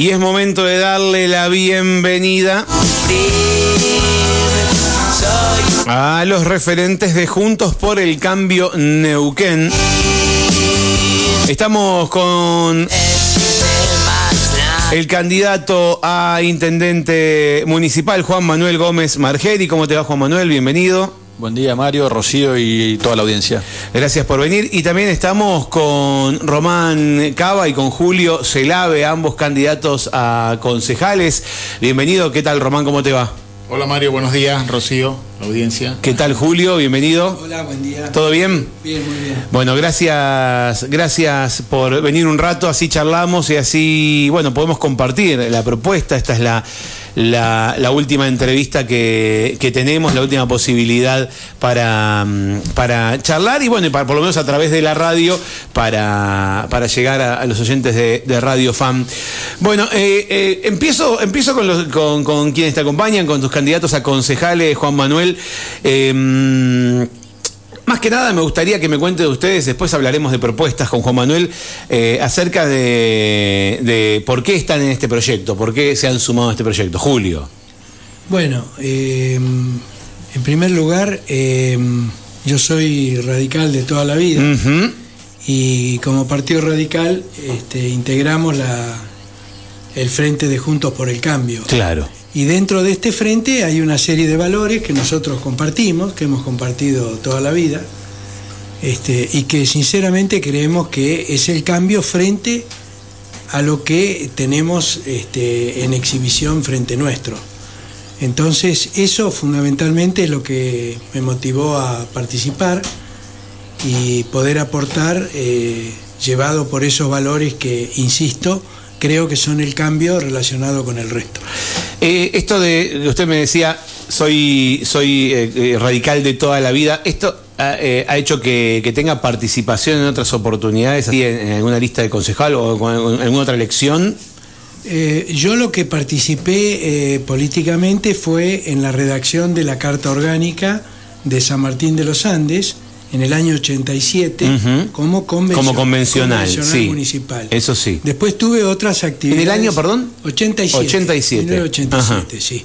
Y es momento de darle la bienvenida a los referentes de Juntos por el Cambio Neuquén. Estamos con el candidato a intendente municipal, Juan Manuel Gómez Margeri. ¿Cómo te va, Juan Manuel? Bienvenido. Buen día, Mario, Rocío y toda la audiencia. Gracias por venir. Y también estamos con Román Cava y con Julio Celave, ambos candidatos a concejales. Bienvenido. ¿Qué tal, Román? ¿Cómo te va? Hola Mario, buenos días, Rocío, audiencia. ¿Qué tal Julio? Bienvenido. Hola, buen día. ¿Todo bien? Bien, muy bien. Bueno, gracias, gracias por venir un rato, así charlamos y así, bueno, podemos compartir la propuesta. Esta es la, la, última entrevista que, tenemos, la última posibilidad para, mm, para charlar y bueno, para, por lo menos a través de la radio para, para llegar a, los oyentes de, Radio Fan. Bueno, eh, eh, empiezo, empiezo con, los, con, quienes te acompañan, con tus candidatos a concejales, Juan Manuel. Eh, más que nada me gustaría que me cuente de ustedes, después hablaremos de propuestas con Juan Manuel, eh, acerca de, por qué están en este proyecto, por qué se han sumado a este proyecto. Julio. Bueno, em, en primer lugar, em, yo soy radical de toda la vida y como partido radical este, integramos la, el Frente de Juntos por el Cambio. Claro. Y dentro de este frente hay una serie de valores que nosotros compartimos, que hemos compartido toda la vida, este, y que sinceramente creemos que es el cambio frente a lo que tenemos este, en exhibición frente nuestro. Entonces eso fundamentalmente es lo que me motivó a participar y poder aportar, eh, llevado por esos valores que, insisto, creo que son el cambio relacionado con el resto. Eh, esto de, usted me decía, soy, soy eh, eh, radical de toda la vida, ¿esto ha, hecho que, tenga participación en otras oportunidades, así en, alguna lista de concejal o en alguna otra elección? yo lo que participé políticamente fue en la redacción de la Carta Orgánica de San Martín de los Andes, en el año 87 como, como convencional, sí, municipal. Eso sí. Después tuve otras actividades. ¿En el año, perdón? 87. 87. 87, sí.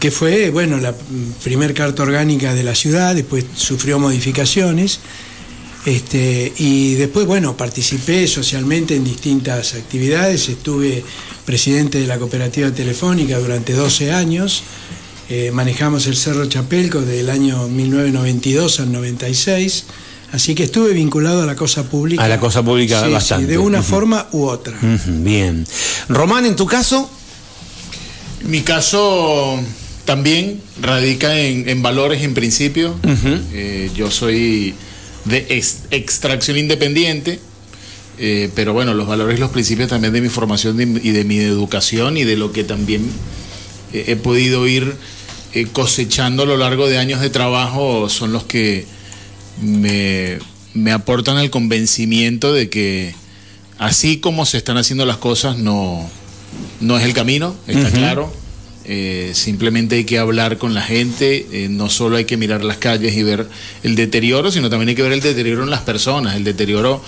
que fue, bueno, la primer carta orgánica de la ciudad, después sufrió modificaciones. Este, y después, bueno, participé socialmente en distintas actividades, estuve presidente de la cooperativa telefónica durante 12 años, eh, manejamos el Cerro Chapelco del año 1992 al 96. Así que estuve vinculado a la cosa pública. A la cosa pública bastante. de una forma u otra. bien. Román, en tu caso. Mi caso también radica en, valores en principio. Eh, yo soy de extracción independiente, eh, pero bueno, los valores y los principios también de mi formación y de mi educación y de lo que también he podido ir eh, cosechando a lo largo de años de trabajo son los que me, aportan el convencimiento de que así como se están haciendo las cosas no, no es el camino, está claro. Eh, simplemente hay que hablar con la gente, eh, no solo hay que mirar las calles y ver el deterioro, sino también hay que ver el deterioro en las personas, el deterioro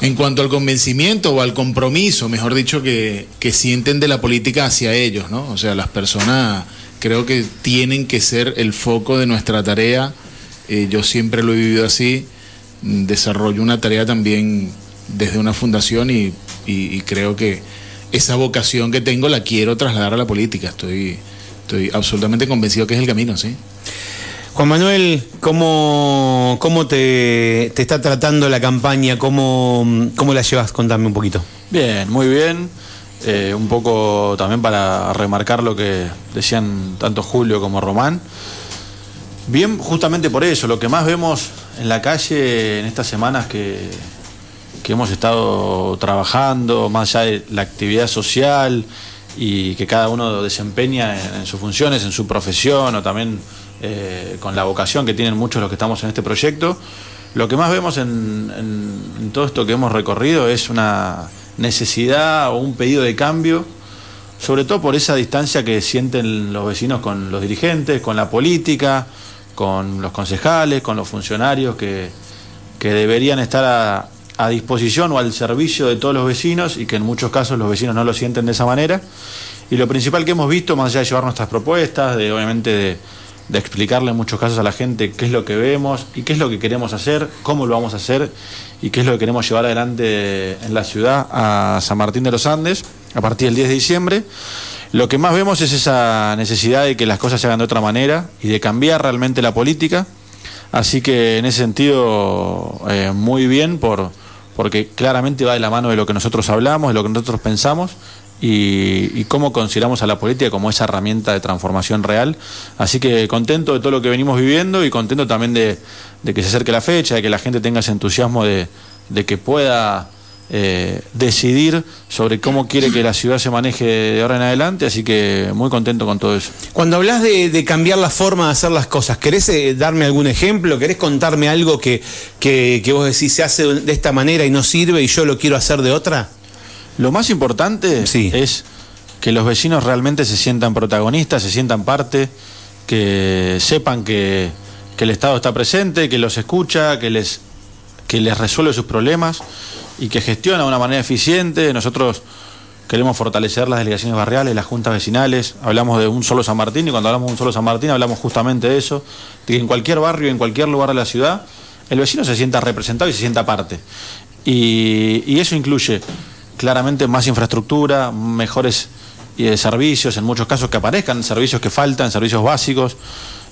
en cuanto al convencimiento o al compromiso, mejor dicho, que, que sienten de la política hacia ellos, ¿no? O sea, las personas creo que tienen que ser el foco de nuestra tarea. Eh, yo siempre lo he vivido así. Desarrollo una tarea también desde una fundación y, creo que esa vocación que tengo la quiero trasladar a la política. Estoy, estoy absolutamente convencido que es el camino, sí. Juan Manuel, ¿cómo, cómo te, te está tratando la campaña? ¿Cómo, ¿Cómo la llevas? Contame un poquito. Bien, muy bien. Eh, un poco también para remarcar lo que decían tanto Julio como Román. Bien, justamente por eso, lo que más vemos en la calle en estas semanas que, que hemos estado trabajando, más allá de la actividad social y que cada uno desempeña en, sus funciones, en su profesión o también eh, con la vocación que tienen muchos los que estamos en este proyecto, lo que más vemos en todo esto que hemos recorrido es una necesidad o un pedido de cambio, sobre todo por esa distancia que sienten los vecinos con los dirigentes, con la política, con los concejales, con los funcionarios que, deberían estar a disposición o al servicio de todos los vecinos y que en muchos casos los vecinos no lo sienten de esa manera. Y lo principal que hemos visto, más allá de llevar nuestras propuestas, de obviamente de, de explicarle en muchos casos a la gente qué es lo que vemos y qué es lo que queremos hacer, cómo lo vamos a hacer y qué es lo que queremos llevar adelante en la ciudad a San Martín de los Andes a partir del 10 de diciembre. Lo que más vemos es esa necesidad de que las cosas se hagan de otra manera y de cambiar realmente la política. Así que en ese sentido, eh, muy bien, por, porque claramente va de la mano de lo que nosotros hablamos, de lo que nosotros pensamos y, cómo consideramos a la política como esa herramienta de transformación real. Así que contento de todo lo que venimos viviendo y contento también de, que se acerque la fecha, de que la gente tenga ese entusiasmo de, que pueda eh, decidir sobre cómo quiere que la ciudad se maneje de ahora en adelante, así que muy contento con todo eso. Cuando hablas de, cambiar la forma de hacer las cosas, ¿querés eh, darme algún ejemplo? ¿Querés contarme algo que, que vos decís se hace de esta manera y no sirve y yo lo quiero hacer de otra? Lo más importante es que los vecinos realmente se sientan protagonistas, se sientan parte, que sepan que, el Estado está presente, que los escucha, que les, que les resuelve sus problemas y que gestiona de una manera eficiente. Nosotros queremos fortalecer las delegaciones barriales, las juntas vecinales. Hablamos de un solo San Martín y cuando hablamos de un solo San Martín hablamos justamente de eso, de que en cualquier barrio, en cualquier lugar de la ciudad, el vecino se sienta representado y se sienta parte. Y, y eso incluye claramente más infraestructura, mejores eh, servicios, en muchos casos que aparezcan, servicios que faltan, servicios básicos,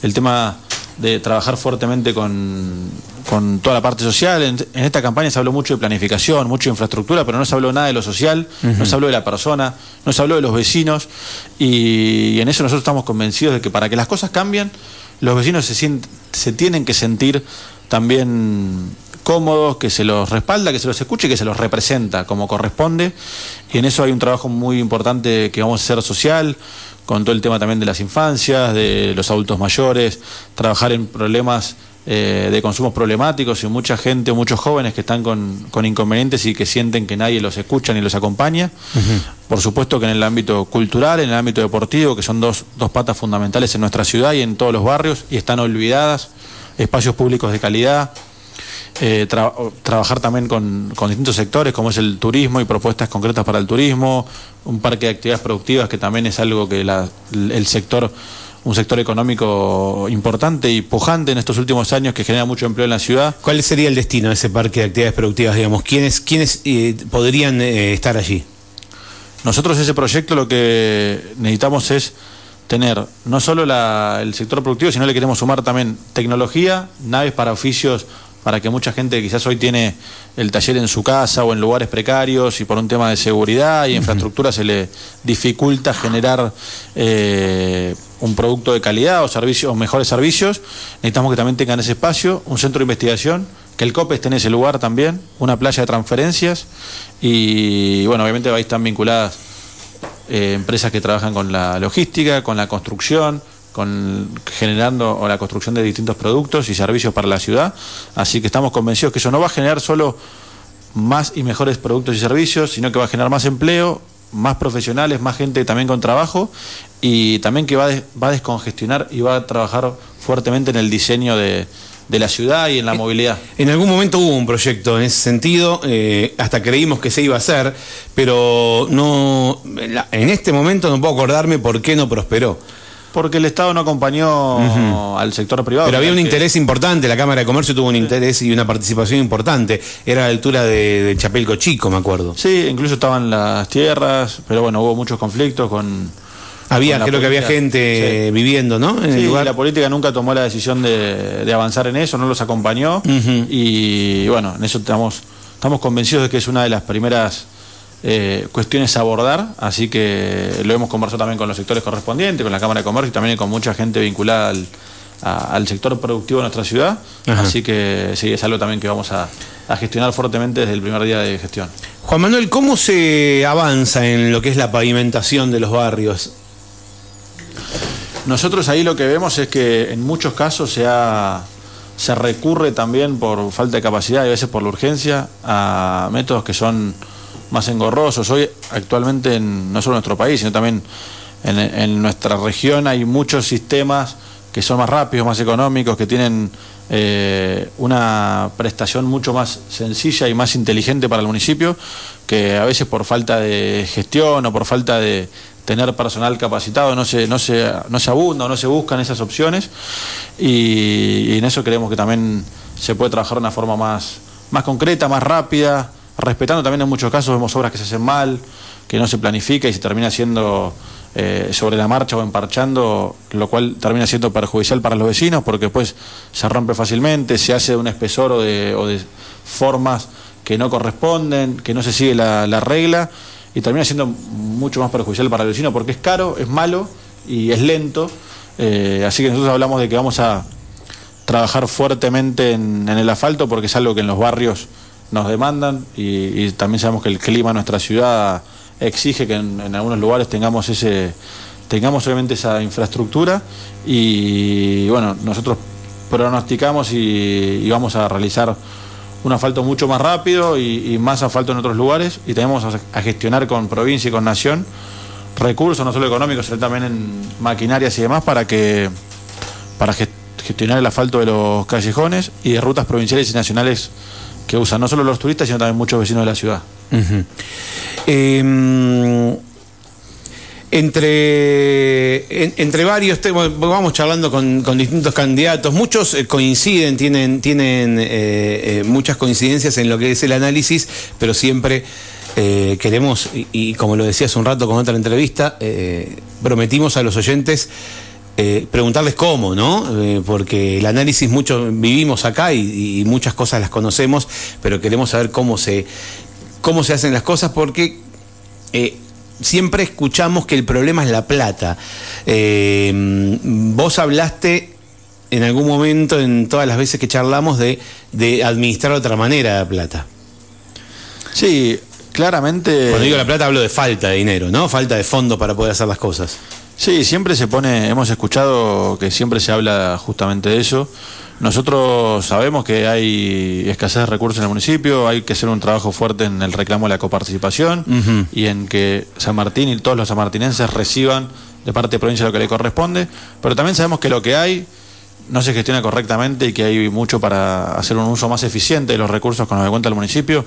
el tema de trabajar fuertemente con, toda la parte social. En, esta campaña se habló mucho de planificación, mucho de infraestructura, pero no se habló nada de lo social, no se habló de la persona, no se habló de los vecinos. Y, en eso nosotros estamos convencidos de que para que las cosas cambien, los vecinos se, se tienen que sentir también cómodos, que se los respalda, que se los escuche y que se los representa como corresponde. Y en eso hay un trabajo muy importante que vamos a hacer social, con todo el tema también de las infancias, de los adultos mayores, trabajar en problemas eh, de consumos problemáticos y mucha gente, muchos jóvenes que están con, inconvenientes y que sienten que nadie los escucha ni los acompaña. Por supuesto que en el ámbito cultural, en el ámbito deportivo, que son dos, dos patas fundamentales en nuestra ciudad y en todos los barrios y están olvidadas, espacios públicos de calidad, eh, trabajar también con, distintos sectores, como es el turismo y propuestas concretas para el turismo, un parque de actividades productivas que también es algo que el sector, un sector económico importante y pujante en estos últimos años que genera mucho empleo en la ciudad. ¿Cuál sería el destino de ese parque de actividades productivas? Digamos, ¿quiénes, quiénes eh, podrían eh, estar allí? Nosotros ese proyecto lo que necesitamos es tener no solo el sector productivo, sino le queremos sumar también tecnología, naves para oficios para que mucha gente quizás hoy tiene el taller en su casa o en lugares precarios y por un tema de seguridad y infraestructura se le dificulta generar eh, un producto de calidad o servicios o mejores servicios, necesitamos que también tengan ese espacio, un centro de investigación, que el COPE esté en ese lugar también, una playa de transferencias y bueno, obviamente ahí están vinculadas eh, empresas que trabajan con la logística, con la construcción, con generando la construcción de distintos productos y servicios para la ciudad. Así que estamos convencidos que eso no va a generar solo más y mejores productos y servicios, sino que va a generar más empleo, más profesionales, más gente también con trabajo y también que va, va a descongestionar y va a trabajar fuertemente en el diseño de, de la ciudad y en la movilidad. En algún momento hubo un proyecto en ese sentido, eh, hasta creímos que se iba a hacer, pero no en este momento no puedo acordarme por qué no prosperó. Porque el Estado no acompañó al sector privado. Pero había un interés importante, la Cámara de Comercio tuvo un interés y una participación importante. Era a la altura de, Chapelco Chico, me acuerdo. Sí, incluso estaban las tierras, pero bueno, hubo muchos conflictos con... Había, creo que había gente viviendo, ¿no? En sí, la política nunca tomó la decisión de, avanzar en eso, no los acompañó. Y bueno, en eso estamos, estamos convencidos de que es una de las primeras eh, cuestiones a abordar, así que lo hemos conversado también con los sectores correspondientes, con la Cámara de Comercio y también con mucha gente vinculada al, sector productivo de nuestra ciudad, así que sí, es algo también que vamos a, gestionar fuertemente desde el primer día de gestión. Juan Manuel, ¿cómo se avanza en lo que es la pavimentación de los barrios? Nosotros ahí lo que vemos es que en muchos casos se, se recurre también por falta de capacidad y a veces por la urgencia a métodos que son más engorrosos. Hoy actualmente, en, no solo en nuestro país, sino también en, nuestra región hay muchos sistemas que son más rápidos, más económicos, que tienen eh, una prestación mucho más sencilla y más inteligente para el municipio, que a veces por falta de gestión o por falta de tener personal capacitado no se, no se, no se abunda o no se buscan esas opciones y, en eso creemos que también se puede trabajar de una forma más, más concreta, más rápida, respetando también en muchos casos vemos obras que se hacen mal, que no se planifica y se termina haciendo eh, sobre la marcha o emparchando, lo cual termina siendo perjudicial para los vecinos porque después se rompe fácilmente, se hace de un espesor o de, o de formas que no corresponden, que no se sigue la, regla y termina siendo mucho más perjudicial para el vecino porque es caro, es malo y es lento. Eh, así que nosotros hablamos de que vamos a trabajar fuertemente en, el asfalto porque es algo que en los barrios nos demandan y, y también sabemos que el clima de nuestra ciudad exige que en, algunos lugares tengamos ese tengamos obviamente esa infraestructura y bueno, nosotros pronosticamos y, vamos a realizar un asfalto mucho más rápido y, más asfalto en otros lugares y tenemos a, gestionar con provincia y con nación recursos no solo económicos, sino también en maquinarias y demás para que para gestionar el asfalto de los callejones y de rutas provinciales y nacionales que usan no solo los turistas, sino también muchos vecinos de la ciudad. Em, entre, entre varios temas, vamos charlando con, distintos candidatos, muchos eh, coinciden, tienen, tienen eh, eh, muchas coincidencias en lo que es el análisis, pero siempre queremos, y, como lo decía hace un rato con otra entrevista, prometimos a los oyentes preguntarles cómo, ¿no? porque el análisis mucho vivimos acá y, muchas cosas las conocemos, pero queremos saber cómo se, cómo se hacen las cosas porque eh, siempre escuchamos que el problema es la plata. Eh, vos hablaste en algún momento, en todas las veces que charlamos, de, administrar de otra manera la plata. Sí, claramente. Cuando digo la plata hablo de falta de dinero, ¿no? Falta de fondos para poder hacer las cosas. Sí, siempre se pone, hemos escuchado que siempre se habla justamente de eso. Nosotros sabemos que hay escasez de recursos en el municipio, hay que hacer un trabajo fuerte en el reclamo de la coparticipación y en que San Martín y todos los sanmartinenses reciban de parte de provincia lo que le corresponde, pero también sabemos que lo que hay no se gestiona correctamente y que hay mucho para hacer un uso más eficiente de los recursos con los que cuenta el municipio.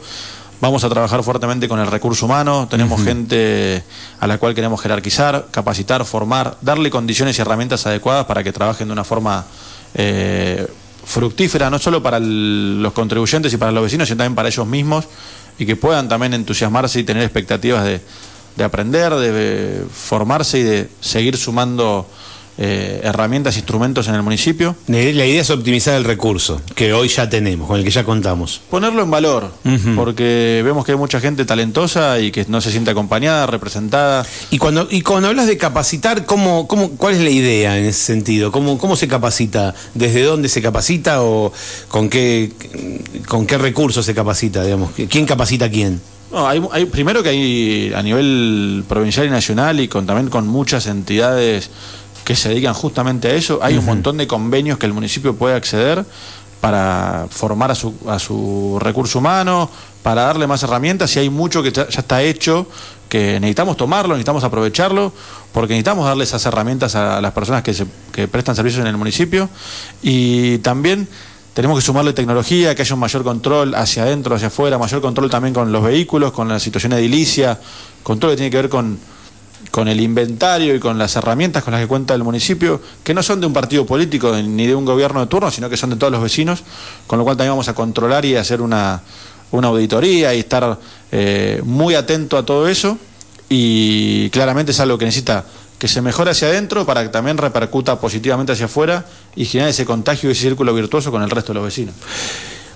Vamos a trabajar fuertemente con el recurso humano, tenemos gente a la cual queremos jerarquizar, capacitar, formar, darle condiciones y herramientas adecuadas para que trabajen de una forma eh, fructífera, no solo para los contribuyentes y para los vecinos, sino también para ellos mismos y que puedan también entusiasmarse y tener expectativas de, de aprender, de formarse y de seguir sumando eh, herramientas, instrumentos en el municipio. La idea es optimizar el recurso que hoy ya tenemos, con el que ya contamos. Ponerlo en valor, porque vemos que hay mucha gente talentosa y que no se siente acompañada, representada. Y cuando, y cuando hablas de capacitar, ¿cómo, cómo, ¿cuál es la idea en ese sentido? ¿Cómo, ¿Cómo se capacita? ¿Desde dónde se capacita o con qué, con qué recursos se capacita? Digamos? ¿Quién capacita a quién? No, hay, hay, primero que hay a nivel provincial y nacional y con, también con muchas entidades que se dedican justamente a eso. Hay un montón de convenios que el municipio puede acceder para formar a su, a su recurso humano, para darle más herramientas y hay mucho que ya está hecho, que necesitamos tomarlo, necesitamos aprovecharlo, porque necesitamos darle esas herramientas a las personas que, se, que prestan servicios en el municipio y también tenemos que sumarle tecnología, que haya un mayor control hacia adentro, hacia afuera, mayor control también con los vehículos, con la situación edilicia, con todo lo que tiene que ver con con el inventario y con las herramientas con las que cuenta el municipio, que no son de un partido político ni de un gobierno de turno, sino que son de todos los vecinos, con lo cual también vamos a controlar y hacer una, una auditoría y estar eh, muy atento a todo eso y claramente es algo que necesita que se mejore hacia adentro para que también repercuta positivamente hacia afuera y generar ese contagio y ese círculo virtuoso con el resto de los vecinos.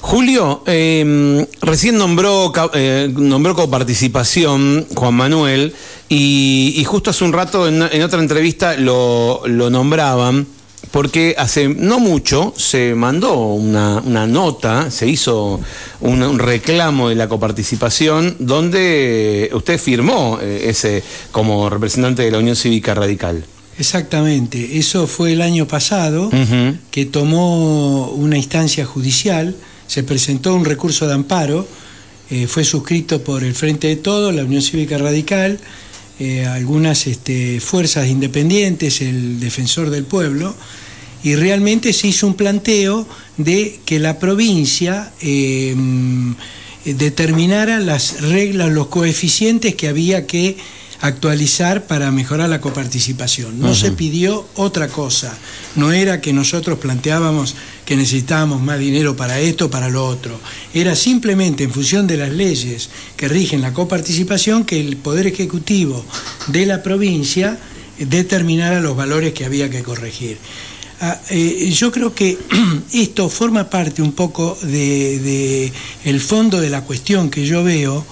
Julio, em, recién nombró, eh, nombró coparticipación Juan Manuel y, justo hace un rato en, otra entrevista lo, nombraban porque hace no mucho se mandó una, nota, se hizo un, reclamo de la coparticipación donde usted firmó eh, ese como representante de la Unión Cívica Radical. Exactamente, eso fue el año pasado que tomó una instancia judicial se presentó un recurso de amparo, eh, fue suscrito por el Frente de Todos, la Unión Cívica Radical, eh, algunas este, fuerzas independientes, el Defensor del Pueblo, y realmente se hizo un planteo de que la provincia eh, determinara las reglas, los coeficientes que había que actualizar para mejorar la coparticipación. No se pidió otra cosa. No era que nosotros planteábamos que necesitábamos más dinero para esto, para lo otro. Era simplemente en función de las leyes que rigen la coparticipación que el Poder Ejecutivo de la provincia determinara los valores que había que corregir. Ah, eh, yo creo que esto forma parte un poco de, el fondo de la cuestión que yo veo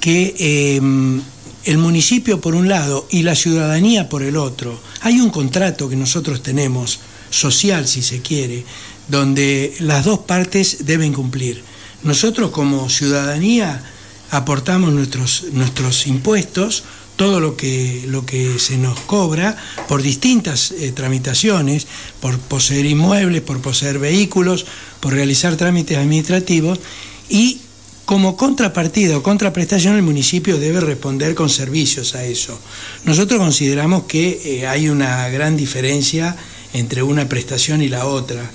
que em, el municipio por un lado y la ciudadanía por el otro. Hay un contrato que nosotros tenemos, social si se quiere, donde las dos partes deben cumplir. Nosotros como ciudadanía aportamos nuestros, nuestros impuestos, todo lo que, lo que se nos cobra por distintas eh, tramitaciones, por poseer inmuebles, por poseer vehículos, por realizar trámites administrativos y como contrapartida o contraprestación el municipio debe responder con servicios a eso. Nosotros consideramos que eh, hay una gran diferencia entre una prestación y la otra.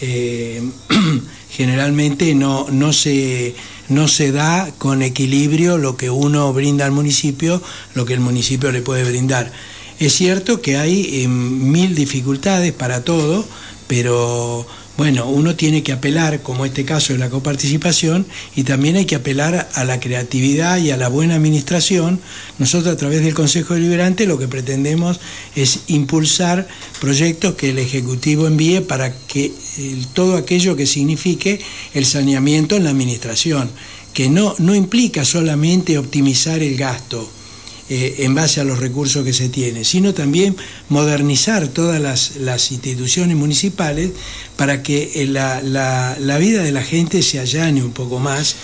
Eh, generalmente no, no, se, no se da con equilibrio lo que uno brinda al municipio, lo que el municipio le puede brindar. Es cierto que hay eh, mil dificultades para todo, pero bueno, uno tiene que apelar, como este caso de la coparticipación, y también hay que apelar a la creatividad y a la buena administración. Nosotros a través del Consejo Deliberante lo que pretendemos es impulsar proyectos que el Ejecutivo envíe para que todo aquello que signifique el saneamiento en la administración, que no, no implica solamente optimizar el gasto, eh, en base a los recursos que se tienen, sino también modernizar todas las, instituciones municipales para que eh, la, vida de la gente se allane un poco más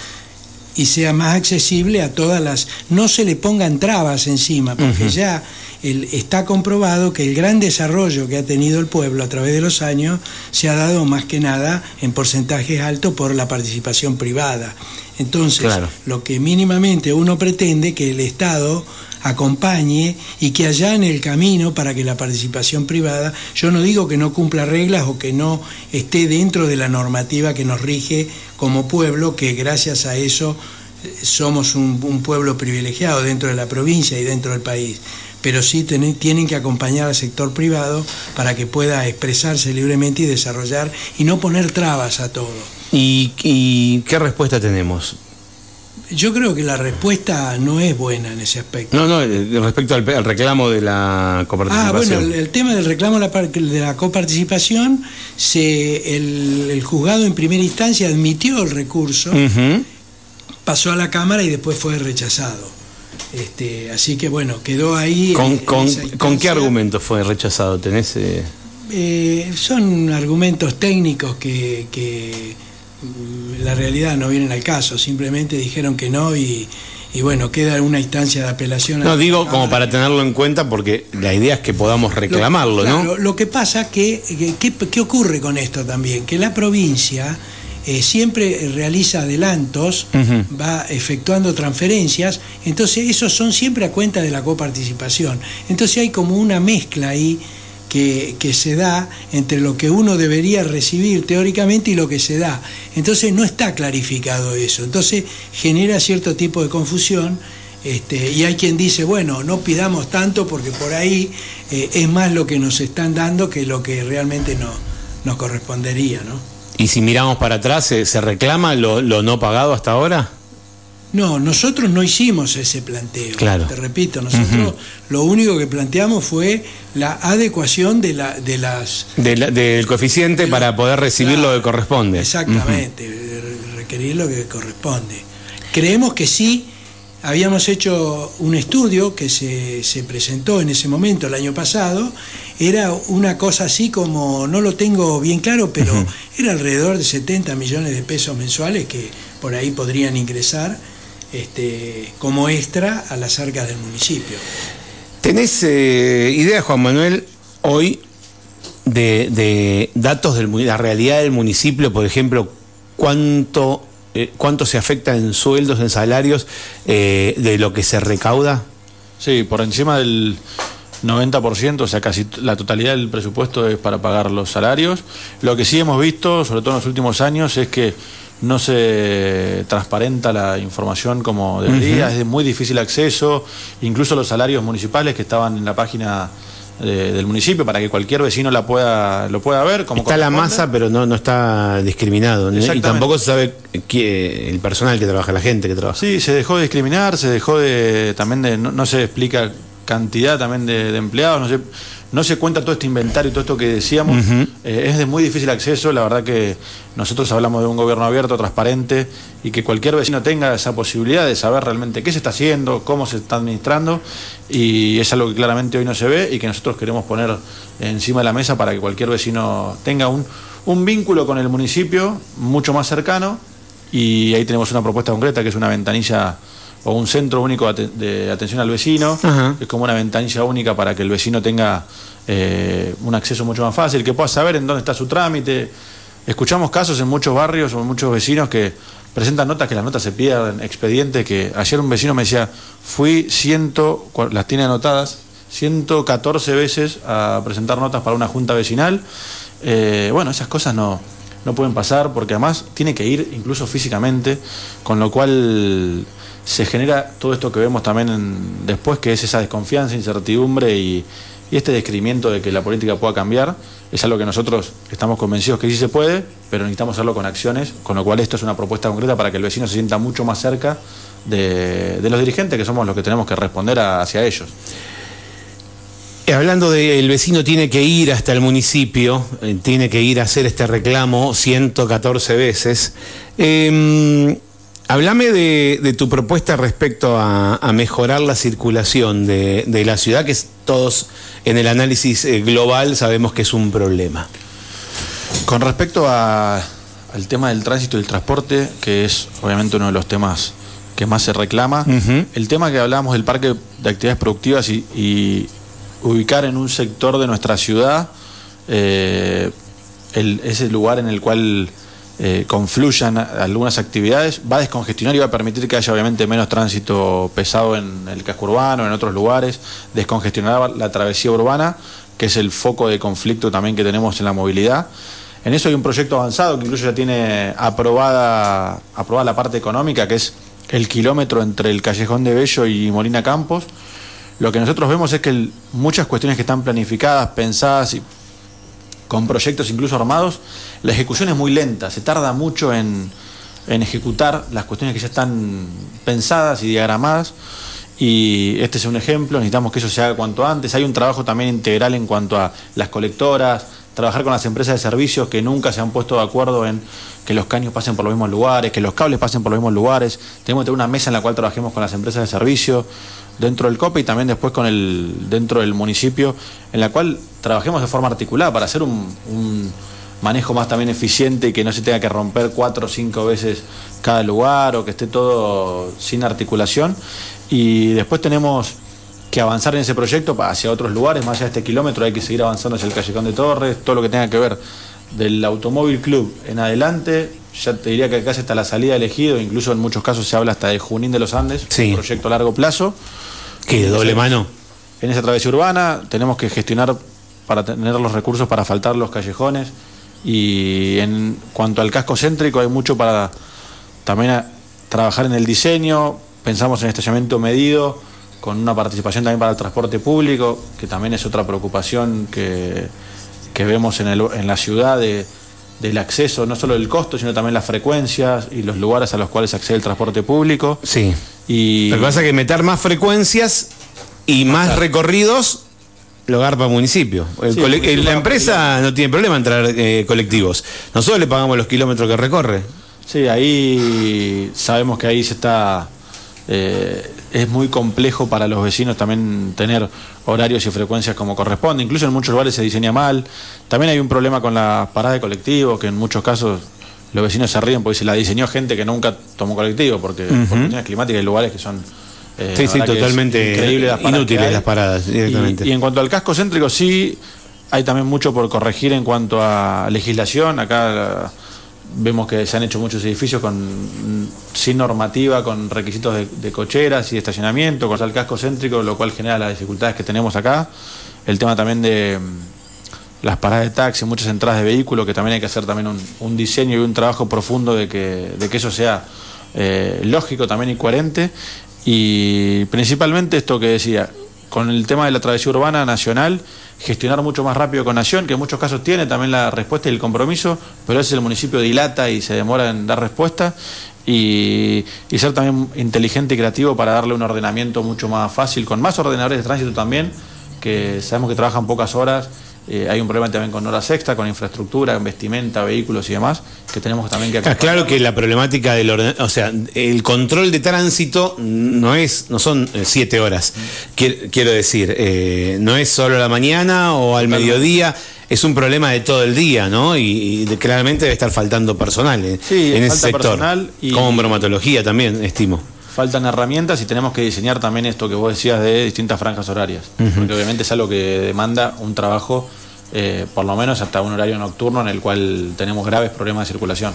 y sea más accesible a todas las... no se le pongan trabas encima, porque ya está comprobado que el gran desarrollo que ha tenido el pueblo a través de los años se ha dado más que nada en porcentajes altos por la participación privada. Entonces, lo que mínimamente uno pretende que el Estado acompañe y que allá en el camino para que la participación privada, yo no digo que no cumpla reglas o que no esté dentro de la normativa que nos rige como pueblo, que gracias a eso eh, somos un, pueblo privilegiado dentro de la provincia y dentro del país pero sí tienen que acompañar al sector privado para que pueda expresarse libremente y desarrollar y no poner trabas a todo. y qué respuesta tenemos? Yo creo que la respuesta no es buena en ese aspecto. No, no, eh, respecto al, reclamo de la coparticipación. Ah, bueno, el, tema del reclamo de la coparticipación, se, el, juzgado en primera instancia admitió el recurso, pasó a la Cámara y después fue rechazado. Este, así que bueno, quedó ahí. ¿Con, con, qué argumento fue rechazado? ¿Tenés.? Eh? Eh, son argumentos técnicos que la realidad no vienen al caso, simplemente dijeron que no y, bueno, queda una instancia de apelación. No, digo como para tenerlo en cuenta porque la idea es que podamos reclamarlo, ¿no? Lo, que pasa que, que, ¿qué ocurre con esto también? Que la provincia eh, siempre realiza adelantos, va efectuando transferencias, entonces esos son siempre a cuenta de la coparticipación. Entonces hay como una mezcla ahí que, se da entre lo que uno debería recibir teóricamente y lo que se da. Entonces no está clarificado eso. Entonces genera cierto tipo de confusión. Este, y hay quien dice, bueno, no pidamos tanto porque por ahí eh, es más lo que nos están dando que lo que realmente no, nos correspondería. ¿no? ¿Y si miramos para atrás, se, reclama lo, lo no pagado hasta ahora? No, nosotros no hicimos ese planteo. Claro. Te repito, nosotros lo único que planteamos fue la adecuación de, la, de las... del coeficiente para poder recibir lo que corresponde. Exactamente, requerir lo que corresponde. Creemos que sí, habíamos hecho un estudio que se, se presentó en ese momento, el año pasado, era una cosa así como, no lo tengo bien claro, pero era alrededor de 70 millones de pesos mensuales que por ahí podrían ingresar este, como extra a las arcas del municipio. ¿Tenés eh, idea, Juan Manuel, hoy de, datos de la realidad del municipio, por ejemplo, cuánto, eh, cuánto se afecta en sueldos, en salarios eh, de lo que se recauda? Sí, por encima del 90%, o sea, casi la totalidad del presupuesto es para pagar los salarios. Lo que sí hemos visto, sobre todo en los últimos años, es que no se transparenta la información como debería, es de muy difícil acceso, incluso los salarios municipales que estaban en la página del municipio para que cualquier vecino la pueda lo pueda ver como está la masa pero no no está discriminado y tampoco se sabe el personal que trabaja la gente que trabaja. Sí se dejó de discriminar se dejó de también de no, se explica cantidad también de, de empleados no se no se cuenta todo este inventario y todo esto que decíamos. Eh, es de muy difícil acceso. La verdad que nosotros hablamos de un gobierno abierto, transparente y que cualquier vecino tenga esa posibilidad de saber realmente qué se está haciendo, cómo se está administrando. Y es algo que claramente hoy no se ve y que nosotros queremos poner encima de la mesa para que cualquier vecino tenga un, un vínculo con el municipio mucho más cercano. Y ahí tenemos una propuesta concreta que es una ventanilla o un centro único de atención al vecino, es como una ventanilla única para que el vecino tenga eh, un acceso mucho más fácil, que pueda saber en dónde está su trámite. Escuchamos casos en muchos barrios o en muchos vecinos que presentan notas que las notas se pierden, expedientes que ayer un vecino me decía, fui ciento, las tiene anotadas, 114 veces a presentar notas para una junta vecinal. Eh, bueno, esas cosas no, no pueden pasar porque además tiene que ir incluso físicamente, con lo cual se genera todo esto que vemos también después, que es esa desconfianza, incertidumbre y, este descrimiento de que la política pueda cambiar. Es algo que nosotros estamos convencidos que sí se puede, pero necesitamos hacerlo con acciones, con lo cual esto es una propuesta concreta para que el vecino se sienta mucho más cerca de, los dirigentes, que somos los que tenemos que responder hacia ellos. Eh, hablando de el vecino tiene que ir hasta el municipio, eh, tiene que ir a hacer este reclamo 114 veces. Eh, Háblame de, tu propuesta respecto a, mejorar la circulación de, la ciudad, que todos en el análisis eh, global sabemos que es un problema. Con respecto al tema del tránsito y el transporte, que es obviamente uno de los temas que más se reclama, el tema que hablábamos del parque de actividades productivas y, ubicar en un sector de nuestra ciudad eh, ese lugar en el cual eh, confluyan algunas actividades, va a descongestionar y va a permitir que haya obviamente menos tránsito pesado en el casco urbano, en otros lugares, descongestionar la travesía urbana, que es el foco de conflicto también que tenemos en la movilidad. En eso hay un proyecto avanzado que incluso ya tiene aprobada, aprobada la parte económica, que es el kilómetro entre el Callejón de Bello y Molina Campos. Lo que nosotros vemos es que muchas cuestiones que están planificadas, pensadas y con proyectos incluso armados, la ejecución es muy lenta, se tarda mucho en, ejecutar las cuestiones que ya están pensadas y diagramadas. Y este es un ejemplo, necesitamos que eso se haga cuanto antes. Hay un trabajo también integral en cuanto a las colectoras, trabajar con las empresas de servicios que nunca se han puesto de acuerdo en que los caños pasen por los mismos lugares, que los cables pasen por los mismos lugares. Tenemos que tener una mesa en la cual trabajemos con las empresas de servicios dentro del COPE y también después con el dentro del municipio, en la cual trabajemos de forma articulada para hacer un, manejo más también eficiente y que no se tenga que romper cuatro o cinco veces cada lugar o que esté todo sin articulación. Y después tenemos que avanzar en ese proyecto hacia otros lugares, más allá de este kilómetro, hay que seguir avanzando hacia el Callejón de Torres, todo lo que tenga que ver del Automóvil Club en adelante, ya te diría que acá está la salida elegido, incluso en muchos casos se habla hasta de Junín de los Andes, un proyecto a largo plazo. ¿Qué, de doble mano? En esa travesía urbana tenemos que gestionar para tener los recursos para faltar los callejones y en cuanto al casco céntrico hay mucho para también trabajar en el diseño, pensamos en estacionamiento medido, con una participación también para el transporte público, que también es otra preocupación que, que vemos en, el, en la ciudad de, del acceso, no solo el costo, sino también las frecuencias y los lugares a los cuales accede el transporte público. Sí. Y... Lo que pasa es que meter más frecuencias y más recorridos lo garpa el municipio. la empresa no tiene problema en traer eh, colectivos. Nosotros le pagamos los kilómetros que recorre. Sí, ahí sabemos que ahí se está. Eh, es muy complejo para los vecinos también tener horarios y frecuencias como corresponde. Incluso en muchos lugares se diseña mal. También hay un problema con la parada de colectivos, que en muchos casos los vecinos se ríen porque se la diseñó gente que nunca tomó colectivo, porque por cuestiones climáticas hay lugares que son eh, sí, sí, totalmente las inútiles las paradas directamente. Y, en cuanto al casco céntrico, sí, hay también mucho por corregir en cuanto a legislación. Acá vemos que se han hecho muchos edificios con sin normativa, con requisitos de, cocheras y estacionamiento, con el casco céntrico, lo cual genera las dificultades que tenemos acá. El tema también de mm, las paradas de taxi, muchas entradas de vehículos, que también hay que hacer también un, diseño y un trabajo profundo de que, de que eso sea eh, lógico también y coherente. Y principalmente esto que decía, con el tema de la travesía urbana nacional, gestionar mucho más rápido con Nación, que en muchos casos tiene también la respuesta y el compromiso, pero a veces el municipio dilata y se demora en dar respuesta, y, ser también inteligente y creativo para darle un ordenamiento mucho más fácil, con más ordenadores de tránsito también, que sabemos que trabajan pocas horas eh, hay un problema también con horas extra, con infraestructura, vestimenta, vehículos y demás, que tenemos también que Claro que la problemática del orden, o sea, el control de tránsito no es, no son eh, siete horas. Quiero, decir, eh, no es solo a la mañana o al mediodía. Es un problema de todo el día, ¿no? Y, claramente debe estar faltando personal en ese sector. Personal y, como en bromatología también, estimo faltan herramientas y tenemos que diseñar también esto que vos decías de distintas franjas horarias, porque obviamente es algo que demanda un trabajo, eh, por lo menos hasta un horario nocturno en el cual tenemos graves problemas de circulación.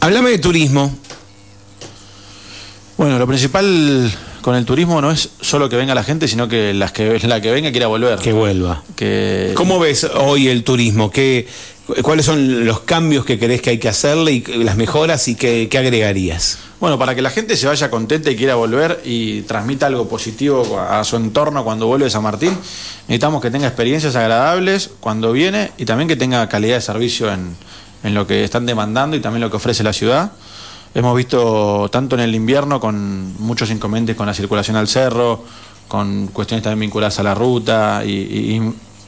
Háblame de turismo. Bueno, lo principal con el turismo no es solo que venga la gente, sino que, las que la que venga quiera volver. Que vuelva. Que... ¿Cómo ves hoy el turismo? ¿Qué, ¿Cuáles son los cambios que crees que hay que hacerle y las mejoras y qué, qué agregarías? Bueno, para que la gente se vaya contenta y quiera volver y transmita algo positivo a su entorno cuando vuelve a San Martín, necesitamos que tenga experiencias agradables cuando viene y también que tenga calidad de servicio en, lo que están demandando y también lo que ofrece la ciudad. Hemos visto tanto en el invierno con muchos inconvenientes con la circulación al cerro, con cuestiones también vinculadas a la ruta y,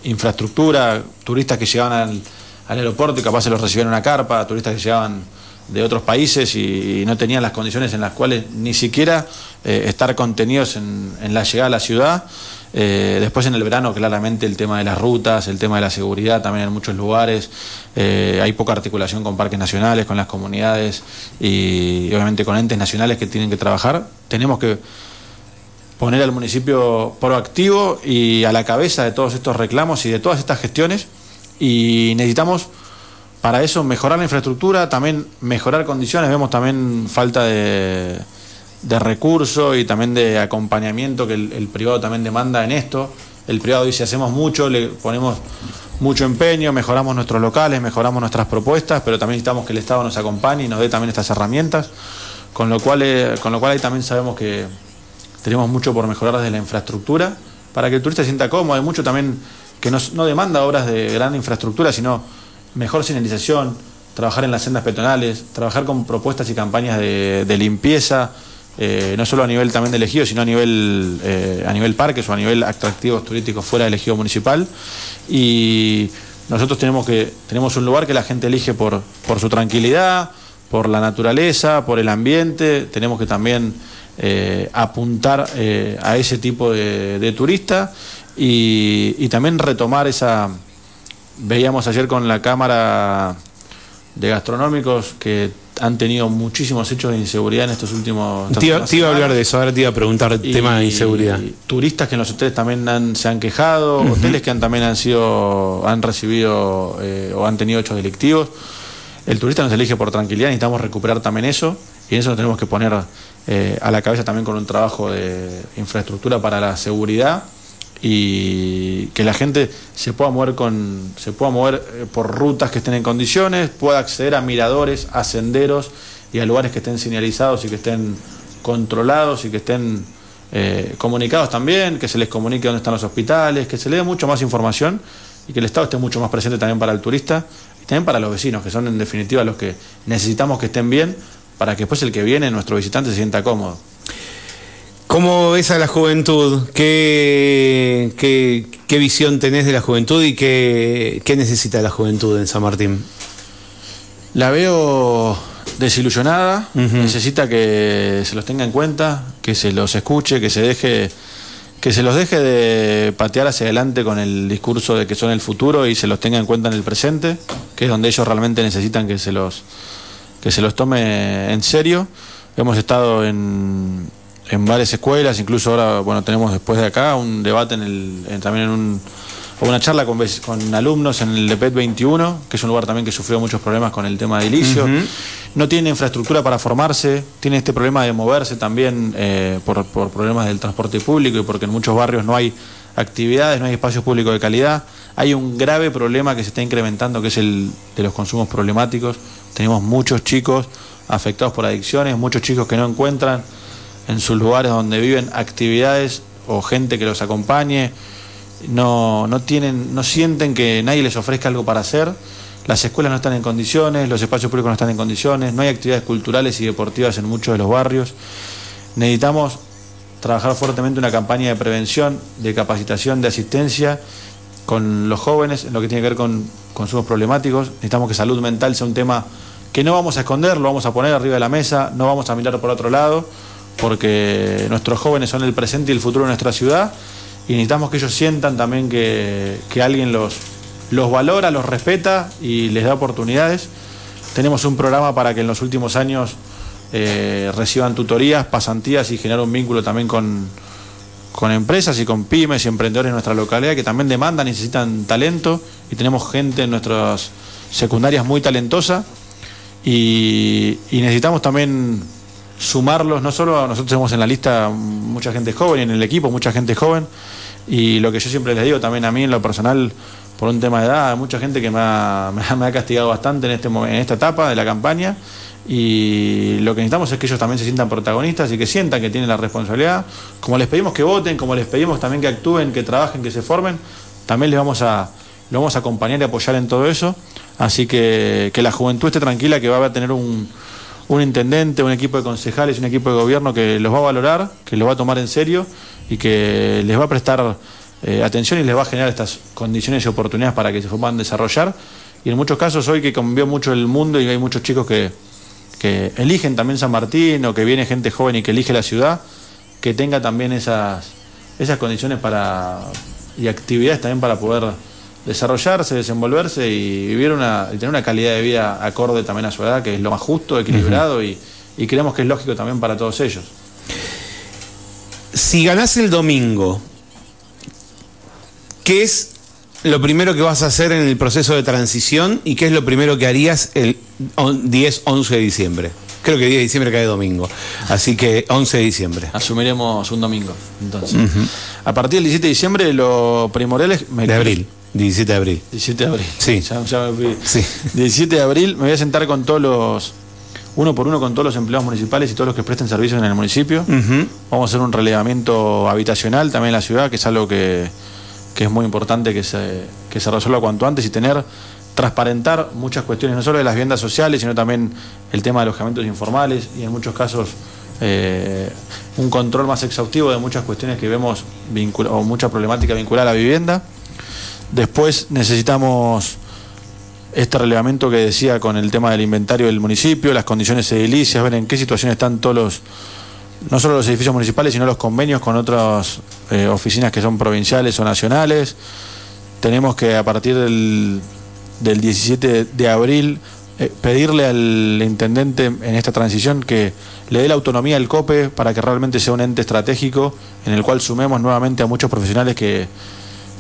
infraestructura, turistas que llegaban al, al aeropuerto y capaz se los recibían en una carpa, turistas que llegaban de otros países y, no tenían las condiciones en las cuales ni siquiera eh, estar contenidos en, la llegada a la ciudad. Eh, después en el verano claramente el tema de las rutas, el tema de la seguridad también en muchos lugares, eh, hay poca articulación con parques nacionales, con las comunidades y, obviamente con entes nacionales que tienen que trabajar. Tenemos que poner al municipio proactivo y a la cabeza de todos estos reclamos y de todas estas gestiones y necesitamos para eso mejorar la infraestructura, también mejorar condiciones, vemos también falta de, recursos y también de acompañamiento que el, privado también demanda en esto. El privado dice hacemos mucho, le ponemos mucho empeño, mejoramos nuestros locales, mejoramos nuestras propuestas, pero también necesitamos que el Estado nos acompañe y nos dé también estas herramientas, con lo cual, eh, con lo cual ahí también sabemos que tenemos mucho por mejorar desde la infraestructura, para que el turista sienta cómodo, hay mucho también que no, no demanda obras de gran infraestructura, sino mejor señalización, trabajar en las sendas peatonales, trabajar con propuestas y campañas de, limpieza, eh, no solo a nivel también de elegido, sino a nivel, eh, a nivel parques o a nivel atractivos turísticos fuera del ejido municipal. Y nosotros tenemos, que, tenemos un lugar que la gente elige por, por su tranquilidad, por la naturaleza, por el ambiente, tenemos que también eh, apuntar a ese tipo de, de turista y también retomar esa Veíamos ayer con la Cámara de Gastronómicos que han tenido muchísimos hechos de inseguridad en estos últimos. Te iba, a hablar de eso, ahora te iba a preguntar tema de inseguridad. Turistas que en los hoteles también se han quejado, hoteles que han, también han sido, han recibido eh, o han tenido hechos delictivos. El turista nos elige por tranquilidad, necesitamos recuperar también eso y en eso nos tenemos que poner eh, a la cabeza también con un trabajo de infraestructura para la seguridad y que la gente se pueda mover con se pueda mover eh, por rutas que estén en condiciones, pueda acceder a miradores, a senderos y a lugares que estén señalizados y que estén controlados y que estén eh, comunicados también, que se les comunique dónde están los hospitales, que se le dé mucho más información y que el Estado esté mucho más presente también para el turista y también para los vecinos, que son en definitiva los que necesitamos que estén bien para que después el que viene, nuestro visitante, se sienta cómodo. ¿Cómo ves a la juventud? ¿Qué, qué, visión tenés de la juventud y qué, necesita la juventud en San Martín? La veo desilusionada, necesita que se los tenga en cuenta, que se los escuche, que se deje que se los deje de patear hacia adelante con el discurso de que son el futuro y se los tenga en cuenta en el presente, que es donde ellos realmente necesitan que se los que se los tome en serio. Hemos estado en en varias escuelas, incluso ahora, bueno, tenemos después de acá un debate en el, también en un, una charla con, con alumnos en el DEPET 21, que es un lugar también que sufrió muchos problemas con el tema de ilicio. No tiene infraestructura para formarse, tiene este problema de moverse también eh, por, por problemas del transporte público y porque en muchos barrios no hay actividades, no hay espacios públicos de calidad. Hay un grave problema que se está incrementando, que es el de los consumos problemáticos. Tenemos muchos chicos afectados por adicciones, muchos chicos que no encuentran en sus lugares donde viven actividades o gente que los acompañe. No, no, tienen, no sienten que nadie les ofrezca algo para hacer. Las escuelas no están en condiciones, los espacios públicos no están en condiciones, no hay actividades culturales y deportivas en muchos de los barrios. Necesitamos trabajar fuertemente una campaña de prevención, de capacitación, de asistencia con los jóvenes en lo que tiene que ver con consumos problemáticos. Necesitamos que salud mental sea un tema que no vamos a esconder, lo vamos a poner arriba de la mesa, no vamos a mirar por otro lado, porque nuestros jóvenes son el presente y el futuro de nuestra ciudad y necesitamos que ellos sientan también que, alguien los, los valora, los respeta y les da oportunidades. Tenemos un programa para que en los últimos años eh, reciban tutorías, pasantías y generar un vínculo también con, con empresas y con pymes y emprendedores en nuestra localidad que también demandan, necesitan talento y tenemos gente en nuestras secundarias muy talentosa y, necesitamos también sumarlos, no solo nosotros tenemos en la lista mucha gente joven en el equipo mucha gente joven y lo que yo siempre les digo también a mí en lo personal por un tema de edad, mucha gente que me ha, me ha castigado bastante en, este, en esta etapa de la campaña y lo que necesitamos es que ellos también se sientan protagonistas y que sientan que tienen la responsabilidad. Como les pedimos que voten, como les pedimos también que actúen, que trabajen, que se formen, también les vamos a, lo vamos a acompañar y apoyar en todo eso. Así que que la juventud esté tranquila, que va a tener un, un intendente, un equipo de concejales, un equipo de gobierno que los va a valorar, que los va a tomar en serio y que les va a prestar eh, atención y les va a generar estas condiciones y oportunidades para que se puedan desarrollar. Y en muchos casos hoy que cambió mucho el mundo y hay muchos chicos que, eligen también San Martín o que viene gente joven y que elige la ciudad, que tenga también esas, esas condiciones para y actividades también para poder desarrollarse, desenvolverse y vivir una, y tener una calidad de vida acorde también a su edad, que es lo más justo, equilibrado y, y creemos que es lógico también para todos ellos. Si ganás el domingo, ¿qué es lo primero que vas a hacer en el proceso de transición y qué es lo primero que harías el 10, 11 de diciembre? Creo que 10 de diciembre cae domingo, así que 11 de diciembre. Asumiremos un domingo, entonces. A partir del 17 de diciembre, lo primordial es... de abril. 17 de abril. 17 de abril. Sí. sí. 17 de abril me voy a sentar con todos los uno por uno con todos los empleados municipales y todos los que presten servicios en el municipio. Vamos a hacer un relevamiento habitacional también en la ciudad, que es algo que, que es muy importante que se, que se resuelva cuanto antes y tener, transparentar muchas cuestiones, no solo de las viviendas sociales, sino también el tema de alojamientos informales y en muchos casos eh, un control más exhaustivo de muchas cuestiones que vemos o mucha problemática vinculada a la vivienda. Después necesitamos este relevamiento que decía con el tema del inventario del municipio, las condiciones edilicias, ver en qué situación están todos los no solo los edificios municipales, sino los convenios con otras eh, oficinas que son provinciales o nacionales. Tenemos que a partir del, del 17 de abril eh, pedirle al intendente en esta transición que le dé la autonomía al COPE para que realmente sea un ente estratégico en el cual sumemos nuevamente a muchos profesionales que,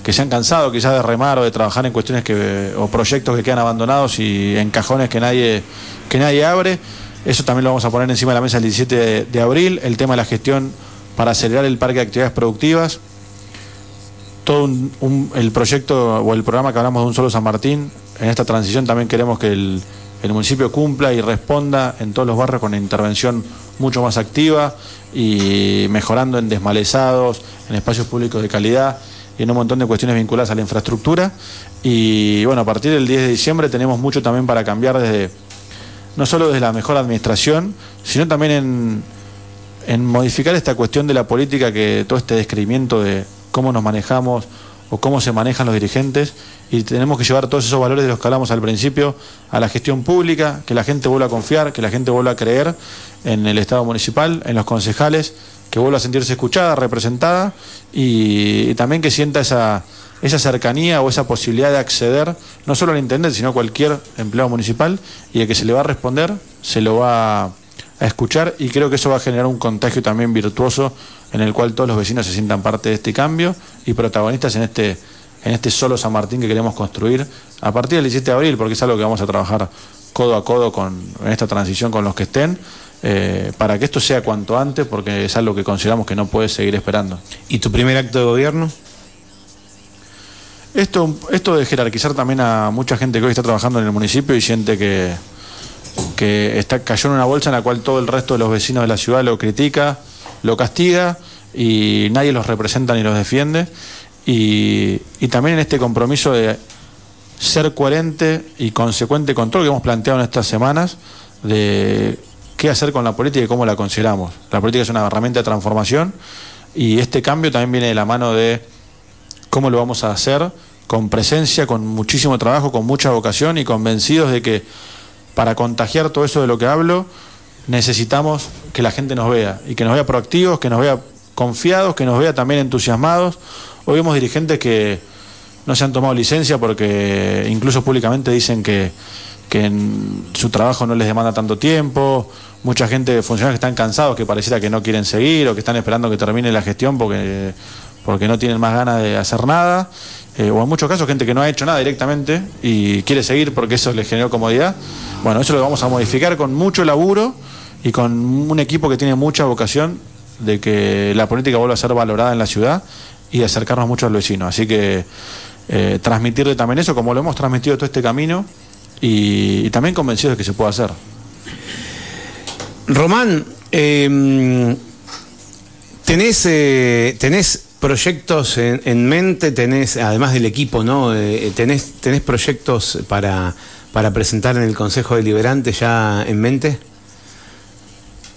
que se han cansado quizás de remar o de trabajar en cuestiones que, o proyectos que quedan abandonados y en cajones que nadie, que nadie abre eso también lo vamos a poner encima de la mesa el 17 de, abril. El tema de la gestión para acelerar el parque de actividades productivas. Todo el proyecto o el programa que hablamos de un solo San Martín. En esta transición también queremos que el, municipio cumpla y responda en todos los barrios con intervención mucho más activa y mejorando en desmalezados, en espacios públicos de calidad en un montón de cuestiones vinculadas a la infraestructura. Y bueno, a partir del 10 de diciembre tenemos mucho también para cambiar desde no solo desde la mejor administración, sino también en, en modificar esta cuestión de la política, que todo este descrimiento de cómo nos manejamos o cómo se manejan los dirigentes y tenemos que llevar todos esos valores de los que hablamos al principio a la gestión pública, que la gente vuelva a confiar, que la gente vuelva a creer en el Estado municipal, en los concejales, que vuelva a sentirse escuchada, representada y también que sienta esa esa cercanía o esa posibilidad de acceder no solo al intendente, sino a cualquier empleado municipal y el que se le va a responder se lo va a escuchar y creo que eso va a generar un contagio también virtuoso en el cual todos los vecinos se sientan parte de este cambio y protagonistas en este en este solo San Martín que queremos construir a partir del 17 de abril, porque es algo que vamos a trabajar codo a codo con, en esta transición con los que estén, eh, para que esto sea cuanto antes, porque es algo que consideramos que no puede seguir esperando. ¿Y tu primer acto de gobierno? Esto, esto de jerarquizar también a mucha gente que hoy está trabajando en el municipio y siente que, que está, cayó en una bolsa en la cual todo el resto de los vecinos de la ciudad lo critica, lo castiga y nadie los representa ni los defiende. Y, y también en este compromiso de ser coherente y consecuente con todo lo que hemos planteado en estas semanas de qué hacer con la política y cómo la consideramos. La política es una herramienta de transformación y este cambio también viene de la mano de cómo lo vamos a hacer con presencia, con muchísimo trabajo, con mucha vocación y convencidos de que para contagiar todo eso de lo que hablo necesitamos que la gente nos vea y que nos vea proactivos, que nos vea confiados, que nos vea también entusiasmados. Hoy vemos dirigentes que no se han tomado licencia porque incluso públicamente dicen que, que en su trabajo no les demanda tanto tiempo, mucha gente, funcionarios que están cansados, que pareciera que no quieren seguir o que están esperando que termine la gestión porque, porque no tienen más ganas de hacer nada, eh, o en muchos casos gente que no ha hecho nada directamente y quiere seguir porque eso les generó comodidad. Bueno, eso lo vamos a modificar con mucho laburo y con un equipo que tiene mucha vocación de que la política vuelva a ser valorada en la ciudad y acercarnos mucho al vecino. Así que eh, transmitirle también eso, como lo hemos transmitido todo este camino, y, y también convencidos de que se puede hacer. Román, eh, ¿tenés, eh, ¿tenés proyectos en, en, mente? ¿Tenés, además del equipo, ¿no? Eh, ¿tenés, ¿Tenés proyectos para, para presentar en el Consejo Deliberante ya en mente?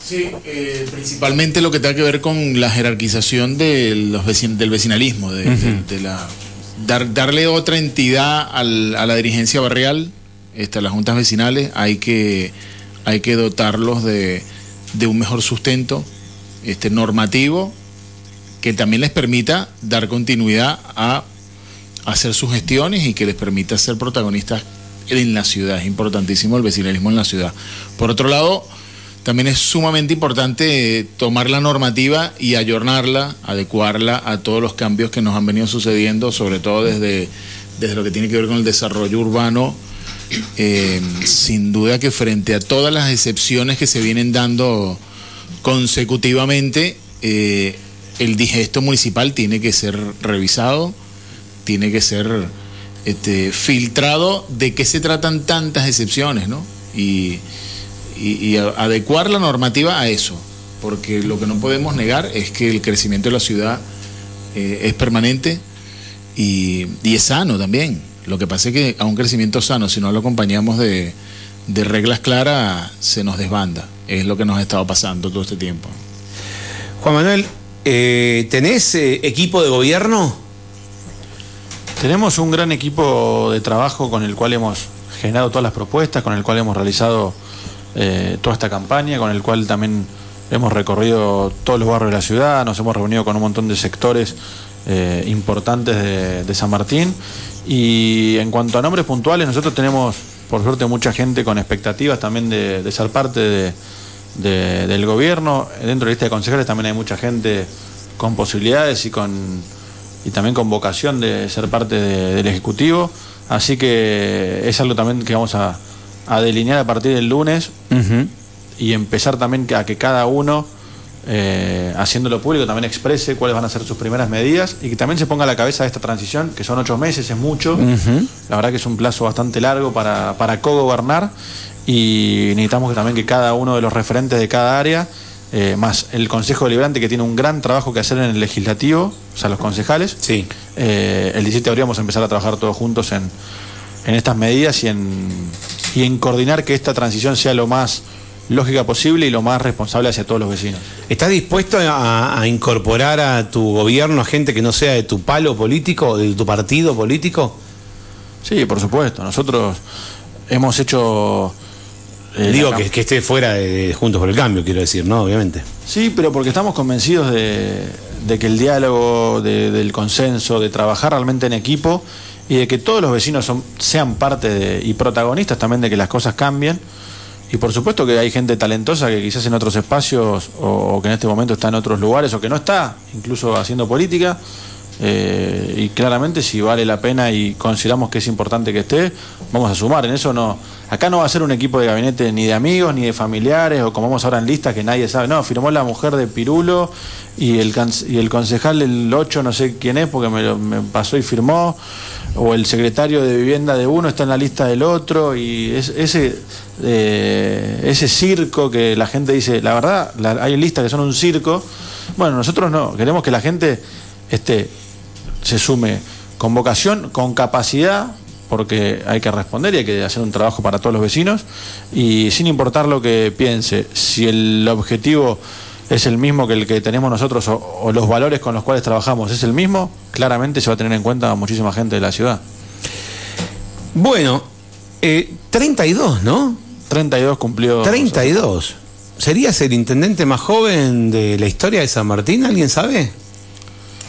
Sí, eh, principalmente lo que tenga que ver con la jerarquización de los vecin del vecinalismo, de, uh -huh. de, de la, dar, darle otra entidad al, a la dirigencia barrial, este, las juntas vecinales, hay que, hay que dotarlos de, de un mejor sustento este, normativo que también les permita dar continuidad a, a hacer sus gestiones y que les permita ser protagonistas en la ciudad. Es importantísimo el vecinalismo en la ciudad. Por otro lado, también es sumamente importante tomar la normativa y ayornarla, adecuarla a todos los cambios que nos han venido sucediendo, sobre todo desde, desde lo que tiene que ver con el desarrollo urbano. Eh, sin duda que frente a todas las excepciones que se vienen dando consecutivamente, eh, el digesto municipal tiene que ser revisado, tiene que ser este, filtrado de qué se tratan tantas excepciones, ¿no? Y, adecuar la normativa a eso, porque lo que no podemos negar es que el crecimiento de la ciudad eh, es permanente y, y, es sano también. Lo que pasa es que a un crecimiento sano, si no lo acompañamos de, de reglas claras, se nos desbanda. Es lo que nos ha estado pasando todo este tiempo. Juan Manuel, eh, ¿tenés eh, equipo de gobierno? Tenemos un gran equipo de trabajo con el cual hemos generado todas las propuestas, con el cual hemos realizado eh, toda esta campaña, con el cual también hemos recorrido todos los barrios de la ciudad, nos hemos reunido con un montón de sectores eh, importantes de, de, San Martín. Y en cuanto a nombres puntuales, nosotros tenemos, por suerte, mucha gente con expectativas también de, de ser parte de, de, del gobierno. Dentro de la lista de concejales también hay mucha gente con posibilidades y con y también con vocación de ser parte del Ejecutivo. Así que es algo también que vamos a, a delinear a partir del lunes uh -huh. y empezar también a que cada uno, eh, haciéndolo público, también exprese cuáles van a ser sus primeras medidas y que también se ponga a la cabeza de esta transición, que son ocho meses, es mucho. Uh -huh. La verdad que es un plazo bastante largo para, para co-gobernar y necesitamos que también que cada uno de los referentes de cada área, eh, más el Consejo Deliberante que tiene un gran trabajo que hacer en el legislativo, o sea, los concejales. Sí. Eh, el 17 de abril vamos a empezar a trabajar todos juntos en, en estas medidas y en, y en coordinar que esta transición sea lo más lógica posible y lo más responsable hacia todos los vecinos. ¿Estás dispuesto a, a, incorporar a tu gobierno a gente que no sea de tu palo político, de tu partido político? Sí, por supuesto. Nosotros hemos hecho... Eh, Digo que, que, esté fuera de Juntos por el Cambio, quiero decir, ¿no? Obviamente. Sí, pero porque estamos convencidos de, de que el diálogo, de, del consenso, de trabajar realmente en equipo y de que todos los vecinos son, sean parte de, y protagonistas también de que las cosas cambien. Y por supuesto que hay gente talentosa que quizás en otros espacios o, que en este momento está en otros lugares o que no está incluso haciendo política, eh, y claramente si vale la pena y consideramos que es importante que esté, vamos a sumar. En eso no, acá no va a ser un equipo de gabinete ni de amigos ni de familiares o como vamos ahora en lista que nadie sabe. No, firmó la mujer de Pirulo y el, y el concejal del 8 no sé quién es porque me, me pasó y firmó o el secretario de vivienda de uno está en la lista del otro y ese eh, ese circo que la gente dice la verdad hay listas que son un circo. Bueno nosotros no queremos que la gente esté se sume con vocación, con capacidad, porque hay que responder y hay que hacer un trabajo para todos los vecinos, y sin importar lo que piense, si el objetivo es el mismo que el que tenemos nosotros o, los valores con los cuales trabajamos es el mismo, claramente se va a tener en cuenta a muchísima gente de la ciudad. Bueno, eh, 32, ¿no? 32 cumplió. 32. ¿Serías el intendente más joven de la historia de San Martín? ¿Alguien sabe?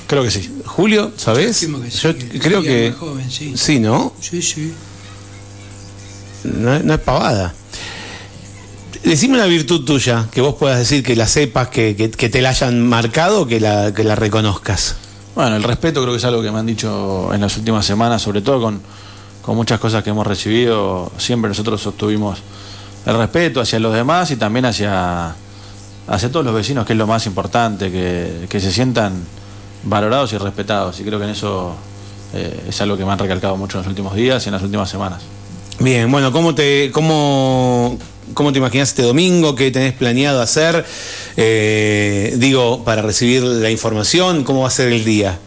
Creo que sí. Julio, ¿sabes? Yo creo que. Joven, sí. sí. ¿no? Sí, sí. No, es pavada. Decime una virtud tuya, que vos puedas decir que la sepas, que, te la hayan marcado, que la, que la reconozcas. Bueno, el respeto creo que es algo que me han dicho en las últimas semanas, sobre todo con, con muchas cosas que hemos recibido. Siempre nosotros sostuvimos el respeto hacia los demás y también hacia, hacia todos los vecinos, que es lo más importante, que, que se sientan valorados y respetados. Y creo que en eso eh, es algo que me han recalcado mucho en los últimos días y en las últimas semanas. Bien, bueno, ¿cómo te, cómo, cómo te imaginas este domingo? ¿Qué tenés planeado hacer? Eh, digo, para recibir la información, ¿cómo va a ser el día?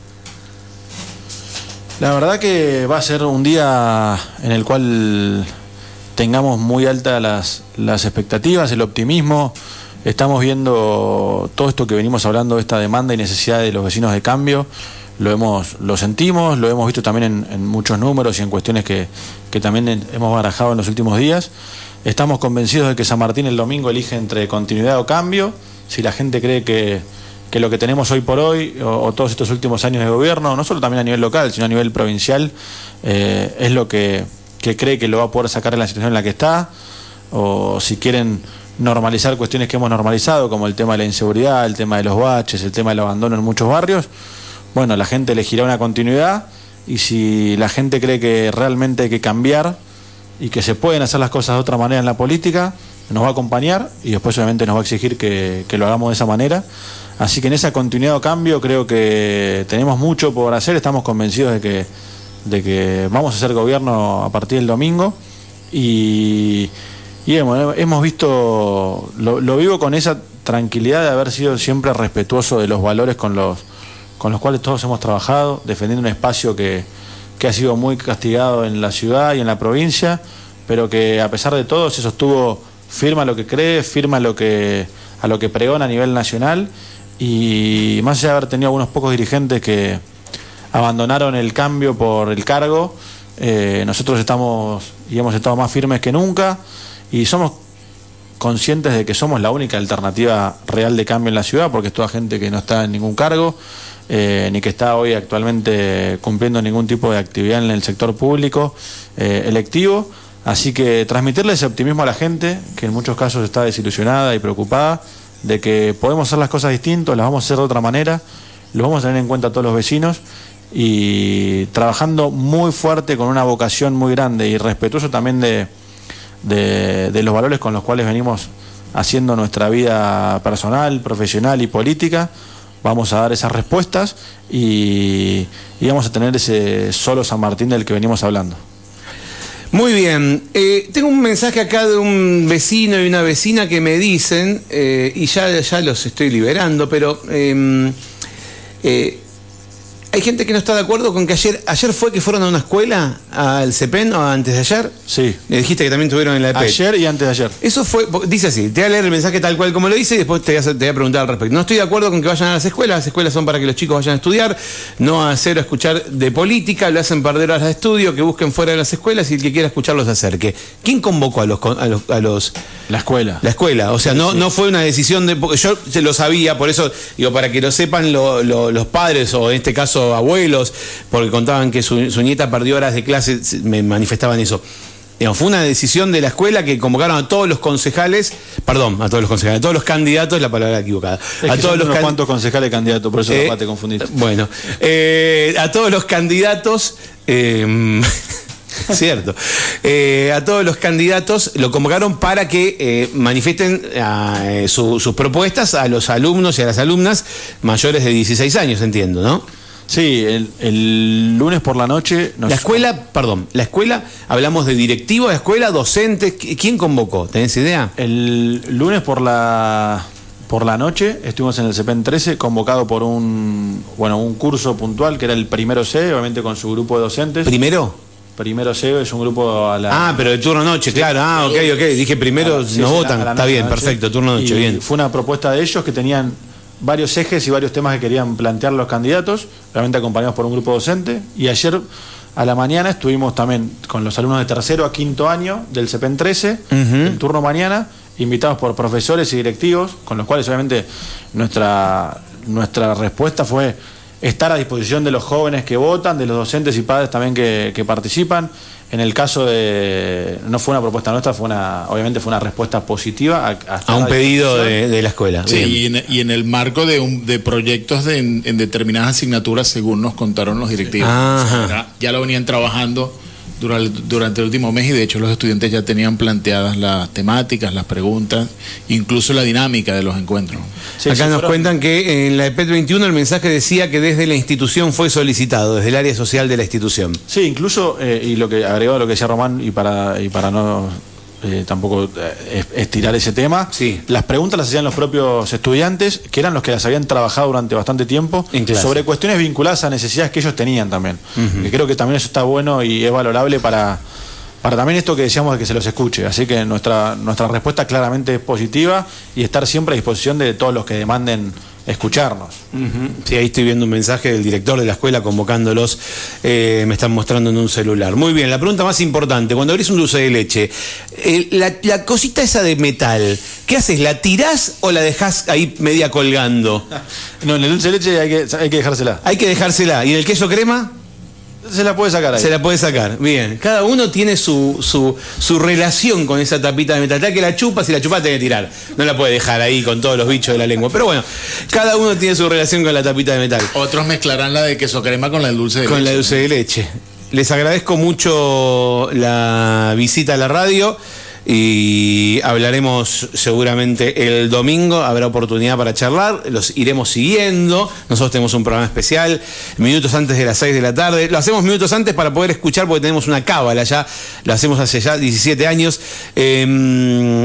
La verdad que va a ser un día en el cual tengamos muy altas las, las expectativas, el optimismo. Estamos viendo todo esto que venimos hablando, esta demanda y necesidad de los vecinos de cambio. Lo, hemos, lo sentimos, lo hemos visto también en, muchos números y en cuestiones que, también hemos barajado en los últimos días. Estamos convencidos de que San Martín el domingo elige entre continuidad o cambio. Si la gente cree que, lo que tenemos hoy por hoy, o, todos estos últimos años de gobierno, no solo también a nivel local, sino a nivel provincial, eh, es lo que, que cree que lo va a poder sacar en la situación en la que está, o si quieren normalizar cuestiones que hemos normalizado, como el tema de la inseguridad, el tema de los baches, el tema del abandono en muchos barrios, bueno, la gente elegirá una continuidad y si la gente cree que realmente hay que cambiar y que se pueden hacer las cosas de otra manera en la política, nos va a acompañar y después obviamente nos va a exigir que, lo hagamos de esa manera. Así que en esa continuidad o cambio creo que tenemos mucho por hacer, estamos convencidos de que, de que vamos a hacer gobierno a partir del domingo y y hemos, visto, lo, vivo con esa tranquilidad de haber sido siempre respetuoso de los valores con los, con los cuales todos hemos trabajado, defendiendo un espacio que, que ha sido muy castigado en la ciudad y en la provincia, pero que a pesar de todo se sostuvo firma lo que cree, firma lo que, a lo que pregona a nivel nacional. Y más allá de haber tenido algunos pocos dirigentes que abandonaron el cambio por el cargo, eh, nosotros estamos y hemos estado más firmes que nunca y somos conscientes de que somos la única alternativa real de cambio en la ciudad, porque es toda gente que no está en ningún cargo, eh, ni que está hoy actualmente cumpliendo ningún tipo de actividad en el sector público eh, electivo. Así que transmitirle ese optimismo a la gente, que en muchos casos está desilusionada y preocupada, de que podemos hacer las cosas distintas, las vamos a hacer de otra manera, lo vamos a tener en cuenta todos los vecinos y trabajando muy fuerte con una vocación muy grande y respetuoso también de, de, los valores con los cuales venimos haciendo nuestra vida personal, profesional y política, vamos a dar esas respuestas y, vamos a tener ese solo San Martín del que venimos hablando. Muy bien, eh, tengo un mensaje acá de un vecino y una vecina que me dicen, eh, y ya, ya los estoy liberando, pero em, eh, hay gente que no está de acuerdo con que ayer, ayer fue que fueron a una escuela, al CEPEN, o antes de ayer. Sí. Le dijiste que también tuvieron en la EP. Ayer y antes de ayer. Eso fue, dice así, te voy a leer el mensaje tal cual como lo dice y después te voy, a, te voy a preguntar al respecto. No estoy de acuerdo con que vayan a las escuelas, las escuelas son para que los chicos vayan a estudiar, no a hacer o escuchar de política, lo hacen perder horas de estudio, que busquen fuera de las escuelas y el que quiera escucharlos acerque. ¿Quién convocó a los, a los, La escuela. La escuela, o sea, no, no fue una decisión de... Yo se lo sabía, por eso, digo, para que lo sepan los padres o en este caso abuelos, porque contaban que su, nieta perdió horas de clase, me manifestaban eso. Digamos, fue una decisión de la escuela que convocaron a todos los concejales, perdón, a todos los concejales, a todos los candidatos, la palabra equivocada. Es a que todos son los unos cuantos concejales candidatos, por eso Eh, te confundiste. Bueno, eh, a todos los candidatos. eh, Cierto. Eh, a todos los candidatos lo convocaron para que eh, manifiesten ah, eh, su- sus propuestas a los alumnos y a las alumnas mayores de 16 años, entiendo, ¿no? Sí, el, el lunes por la noche nos- La escuela, perdón, la escuela, hablamos de directivo de escuela, docentes, ¿qui- ¿quién convocó? ¿Tenés idea? El lunes por la por la noche estuvimos en el CEPEN 13 convocado por un bueno un curso puntual que era el primero C, obviamente con su grupo de docentes. ¿Primero? primero C es un grupo a la Ah, pero de turno noche, claro. Ah, ok, ok. Dije primero, la- nos sí, votan. la Está bien, noche. perfecto, turno noche, Y bien. Fue una propuesta de ellos que tenían varios ejes y varios temas que querían plantear los candidatos, realmente acompañados por un grupo docente. Y ayer a la mañana estuvimos también con los alumnos de tercero a quinto año del CEPEN 13, el turno mañana, invitados por profesores y directivos, con los cuales obviamente nuestra, nuestra respuesta fue estar a disposición de los jóvenes que votan, de los docentes y padres también que, que participan. En el caso de. No fue una propuesta nuestra, fue una, obviamente fue una respuesta positiva a, a un pedido de, de la escuela. Sí, y en, y en el marco de, un- de proyectos de, en, en determinadas asignaturas, según nos contaron los directivos. Ajá. O sea, era- ya lo venían trabajando durante, durante el último mes y de hecho los estudiantes ya tenían planteadas las temáticas, las preguntas, incluso la dinámica de los encuentros. Sí, Acá nos fueron- cuentan que en la EPET 21 el mensaje decía que desde la institución fue solicitado, desde el área social de la institución. Sí, incluso, eh, y lo que agregado a lo que decía Román, y para, y para no eh, tampoco eh, es- estirar ese tema, Sí. las preguntas las hacían los propios estudiantes, que eran los que las habían trabajado durante bastante tiempo, sobre cuestiones vinculadas a necesidades que ellos tenían también. Que creo que también eso está bueno y es valorable para, para también esto que decíamos de que se los escuche. Así que nuestra, nuestra respuesta claramente es positiva y estar siempre a disposición de todos los que demanden escucharnos. Sí, ahí estoy viendo un mensaje del director de la escuela convocándolos, eh, me están mostrando en un celular. Muy bien, la pregunta más importante, cuando abrís un dulce de leche, eh, la, la cosita esa de metal, ¿qué haces? ¿La tirás o la dejás ahí media colgando? No, en el dulce de leche hay que, hay que dejársela. Hay que dejársela. ¿Y en el queso crema? Se la puede sacar ahí. Se la puede sacar, bien. Cada uno tiene su, su, su relación con esa tapita de metal. Tal que la chupas y la chupas tiene que tirar. No la puede dejar ahí con todos los bichos de la lengua. Pero bueno, cada uno tiene su relación con la tapita de metal. Otros mezclarán la de queso crema con la dulce de Con la leche. dulce de leche. Les agradezco mucho la visita a la radio y hablaremos seguramente el domingo, habrá oportunidad para charlar, los iremos siguiendo, nosotros tenemos un programa especial, minutos antes de las 6 de la tarde, lo hacemos minutos antes para poder escuchar porque tenemos una cábala ya, lo hacemos hace ya 17 años, eh,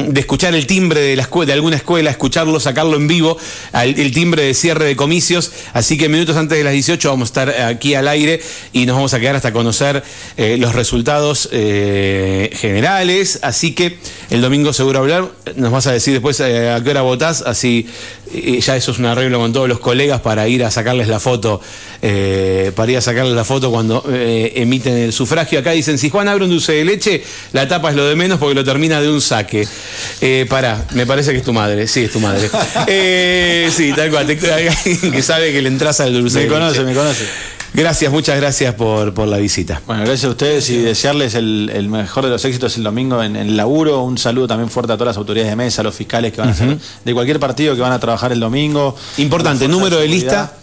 de escuchar el timbre de, la escue- de alguna escuela, escucharlo, sacarlo en vivo, el timbre de cierre de comicios, así que minutos antes de las 18 vamos a estar aquí al aire y nos vamos a quedar hasta conocer eh, los resultados eh, generales, así que el domingo seguro hablar, nos vas a decir después eh, a qué hora votás, así eh, ya eso es un arreglo con todos los colegas para ir a sacarles la foto, eh, para ir a sacarles la foto cuando eh, emiten el sufragio. Acá dicen, si Juan abre un dulce de leche, la tapa es lo de menos porque lo termina de un saque. Eh, pará, me parece que es tu madre, sí, es tu madre. Sí, tal cual, alguien que sabe que le entras al dulce Me de conoce, leche. me conoce. Gracias, muchas gracias por, por la visita. Bueno, gracias a ustedes y desearles el, el mejor de los éxitos el domingo en, el laburo. Un saludo también fuerte a todas las autoridades de mesa, a los fiscales que van a hacer de cualquier partido que van a trabajar el domingo. Importante, número de lista.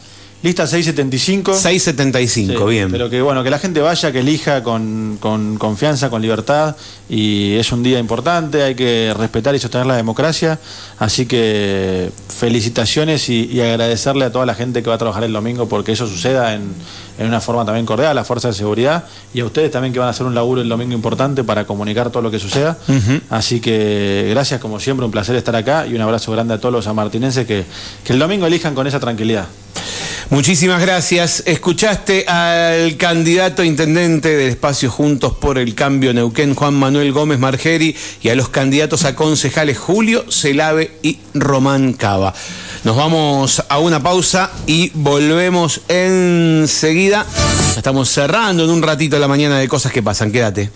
Lista 675. 675, Sí, bien. Pero que bueno, que la gente vaya, que elija con, con confianza, con libertad. Y es un día importante, hay que respetar y sostener la democracia. Así que felicitaciones y, y agradecerle a toda la gente que va a trabajar el domingo porque eso suceda en, en una forma también cordial, a la Fuerza de Seguridad y a ustedes también que van a hacer un laburo el domingo importante para comunicar todo lo que suceda. Así que gracias como siempre, un placer estar acá y un abrazo grande a todos los sanmartinenses que, que el domingo elijan con esa tranquilidad. Muchísimas gracias. Escuchaste al candidato intendente del espacio Juntos por el Cambio Neuquén, Juan Manuel Gómez Margeri, y a los candidatos a concejales Julio Celave y Román Cava. Nos vamos a una pausa y volvemos enseguida. Estamos cerrando en un ratito la mañana de cosas que pasan. Quédate.